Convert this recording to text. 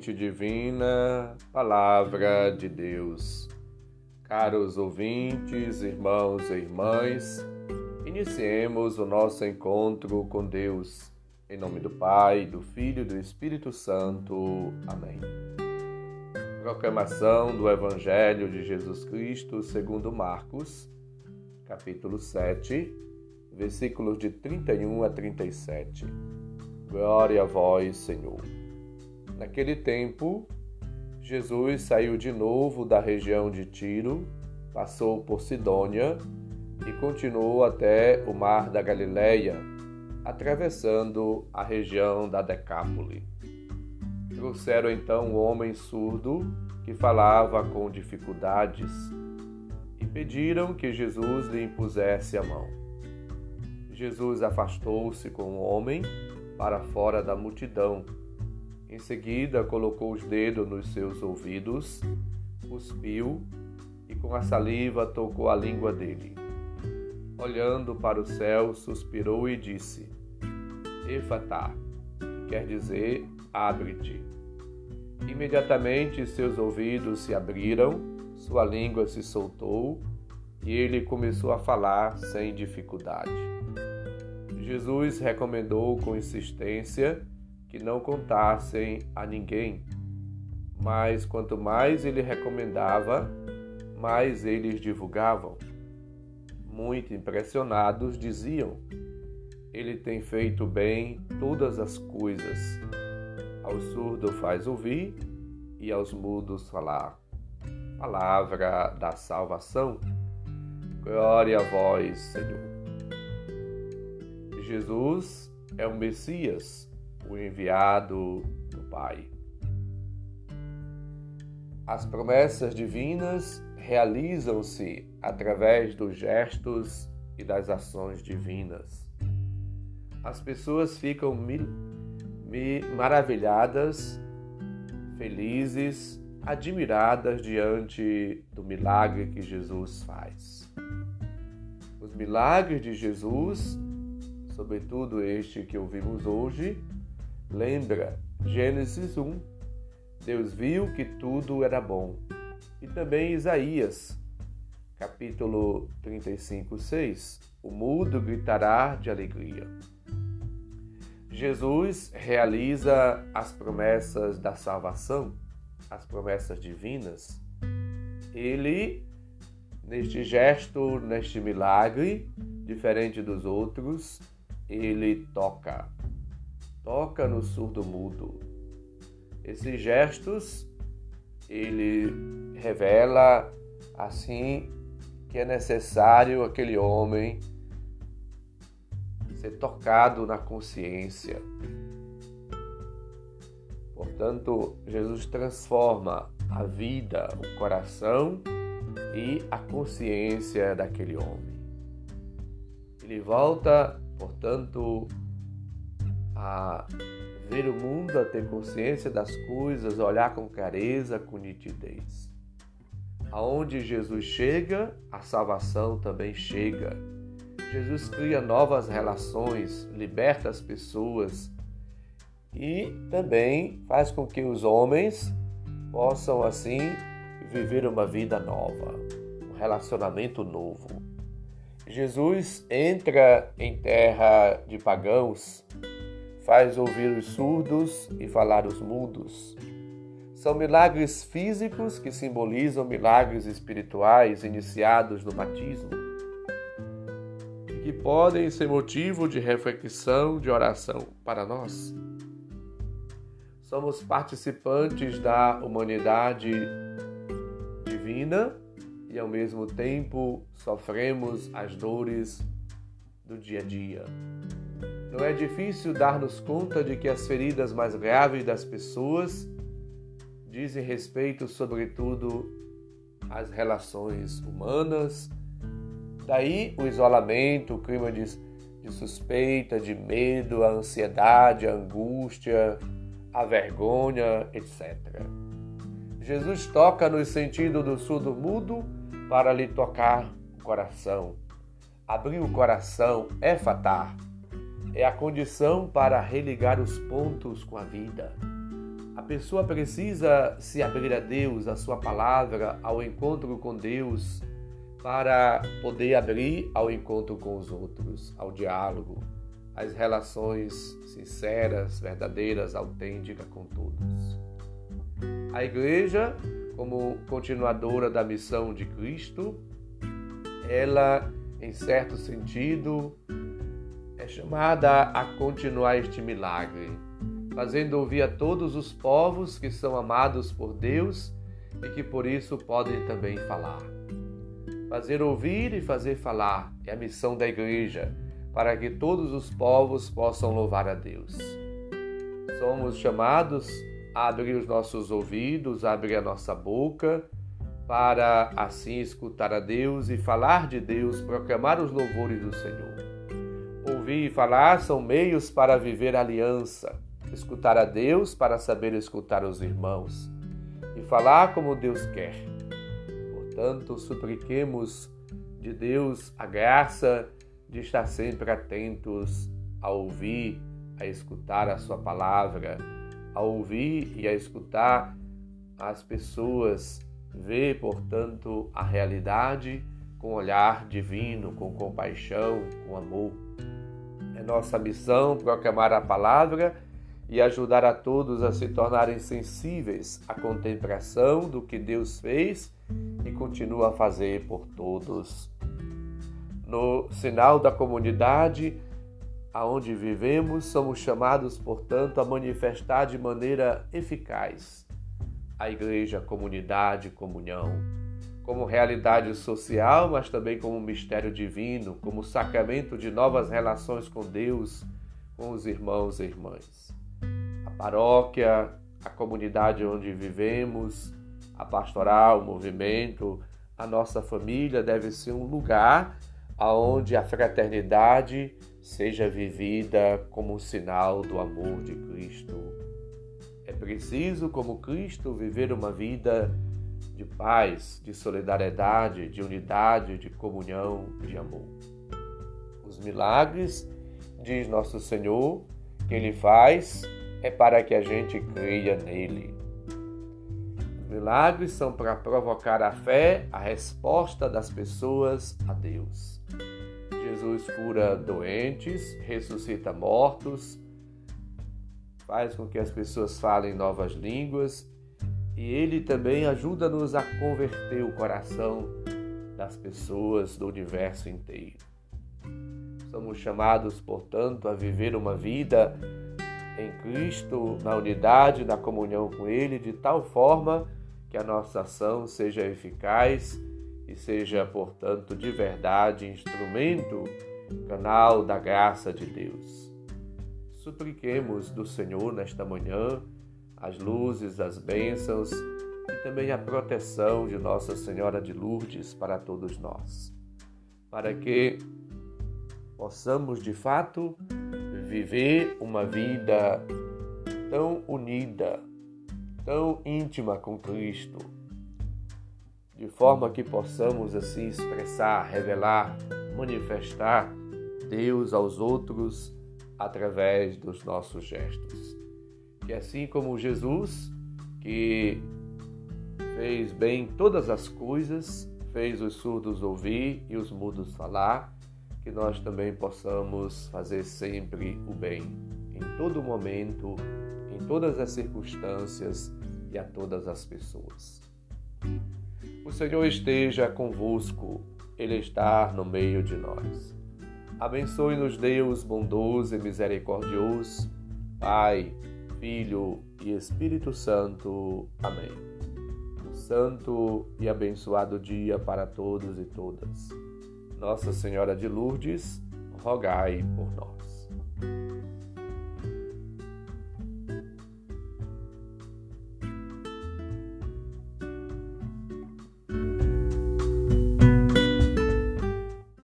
semente divina, Palavra de Deus. Caros ouvintes, irmãos e irmãs, iniciemos o nosso encontro com Deus. Em nome do Pai, do Filho e do Espírito Santo. Amém. Proclamação do Evangelho de Jesus Cristo segundo Marcos, capítulo 7, versículos de 31 a 37. Glória a vós, Senhor. Naquele tempo, Jesus saiu de novo da região de Tiro, passou por Sidônia e continuou até o mar da Galileia, atravessando a região da Decápole. Trouxeram então um homem surdo que falava com dificuldades e pediram que Jesus lhe impusesse a mão. Jesus afastou-se com o homem para fora da multidão. Em seguida, colocou os dedos nos seus ouvidos, cuspiu e com a saliva tocou a língua dele. Olhando para o céu, suspirou e disse: Efatá, quer dizer, abre-te. Imediatamente seus ouvidos se abriram, sua língua se soltou e ele começou a falar sem dificuldade. Jesus recomendou com insistência que não contassem a ninguém, mas quanto mais ele recomendava, mais eles divulgavam. Muito impressionados, diziam: Ele tem feito bem todas as coisas. Ao surdo faz ouvir e aos mudos falar. Palavra da salvação. Glória a vós, Senhor. Jesus é o Messias, o enviado do Pai. As promessas divinas realizam-se através dos gestos e das ações divinas. As pessoas ficam maravilhadas, felizes, admiradas diante do milagre que Jesus faz. Os milagres de Jesus sobretudo este que ouvimos hoje, lembra Gênesis 1. Deus viu que tudo era bom. E também Isaías, capítulo 35, 6. O mudo gritará de alegria. Jesus realiza as promessas da salvação, as promessas divinas. Ele, neste gesto, neste milagre, diferente dos outros, ele toca, toca no surdo mudo. Esses gestos ele revela assim que é necessário aquele homem ser tocado na consciência. Portanto, Jesus transforma a vida, o coração e a consciência daquele homem. Ele volta portanto, a ver o mundo, a ter consciência das coisas, olhar com clareza, com nitidez. Aonde Jesus chega, a salvação também chega. Jesus cria novas relações, liberta as pessoas e também faz com que os homens possam assim viver uma vida nova, um relacionamento novo. Jesus entra em terra de pagãos, faz ouvir os surdos e falar os mudos. São milagres físicos que simbolizam milagres espirituais iniciados no batismo e que podem ser motivo de reflexão, de oração para nós. Somos participantes da humanidade divina e ao mesmo tempo sofremos as dores do dia a dia. Não é difícil dar-nos conta de que as feridas mais graves das pessoas dizem respeito, sobretudo, às relações humanas. Daí o isolamento, o clima de, de suspeita, de medo, a ansiedade, a angústia, a vergonha, etc. Jesus toca no sentido do surdo mudo para lhe tocar o coração. Abrir o coração é fatar, é a condição para religar os pontos com a vida. A pessoa precisa se abrir a Deus, a sua palavra, ao encontro com Deus, para poder abrir ao encontro com os outros, ao diálogo, às relações sinceras, verdadeiras, autênticas com todos. A igreja, como continuadora da missão de Cristo, ela, em certo sentido, é chamada a continuar este milagre, fazendo ouvir a todos os povos que são amados por Deus e que por isso podem também falar. Fazer ouvir e fazer falar é a missão da igreja, para que todos os povos possam louvar a Deus. Somos chamados a abrir os nossos ouvidos, a abrir a nossa boca, para assim escutar a Deus e falar de Deus, proclamar os louvores do Senhor. Ouvir e falar são meios para viver aliança, escutar a Deus para saber escutar os irmãos e falar como Deus quer. Portanto, supliquemos de Deus a graça de estar sempre atentos a ouvir, a escutar a Sua palavra, a ouvir e a escutar as pessoas, ver, portanto, a realidade com olhar divino, com compaixão, com amor. É nossa missão proclamar a palavra e ajudar a todos a se tornarem sensíveis à contemplação do que Deus fez e continua a fazer por todos. No sinal da comunidade aonde vivemos, somos chamados, portanto, a manifestar de maneira eficaz a igreja, comunidade, comunhão, como realidade social, mas também como mistério divino, como sacramento de novas relações com Deus, com os irmãos e irmãs. A paróquia, a comunidade onde vivemos, a pastoral, o movimento, a nossa família deve ser um lugar aonde a fraternidade seja vivida como um sinal do amor de Cristo. É preciso, como Cristo, viver uma vida de paz, de solidariedade, de unidade, de comunhão, de amor. Os milagres, diz nosso Senhor, que Ele faz é para que a gente creia nele. Milagres são para provocar a fé, a resposta das pessoas a Deus. Jesus cura doentes, ressuscita mortos, faz com que as pessoas falem novas línguas e ele também ajuda-nos a converter o coração das pessoas do universo inteiro. Somos chamados, portanto, a viver uma vida em Cristo, na unidade, na comunhão com Ele, de tal forma que a nossa ação seja eficaz e seja, portanto, de verdade instrumento, canal da graça de Deus. Supliquemos do Senhor nesta manhã as luzes, as bênçãos e também a proteção de Nossa Senhora de Lourdes para todos nós, para que possamos de fato viver uma vida tão unida, tão íntima com Cristo, de forma que possamos assim expressar, revelar, manifestar Deus aos outros através dos nossos gestos. Que assim como Jesus, que fez bem todas as coisas, fez os surdos ouvir e os mudos falar, que nós também possamos fazer sempre o bem, em todo momento, em todas as circunstâncias e a todas as pessoas. O Senhor esteja convosco, Ele está no meio de nós. Abençoe-nos, Deus bondoso e misericordioso, Pai, Filho e Espírito Santo. Amém. Um santo e abençoado dia para todos e todas. Nossa Senhora de Lourdes, rogai por nós.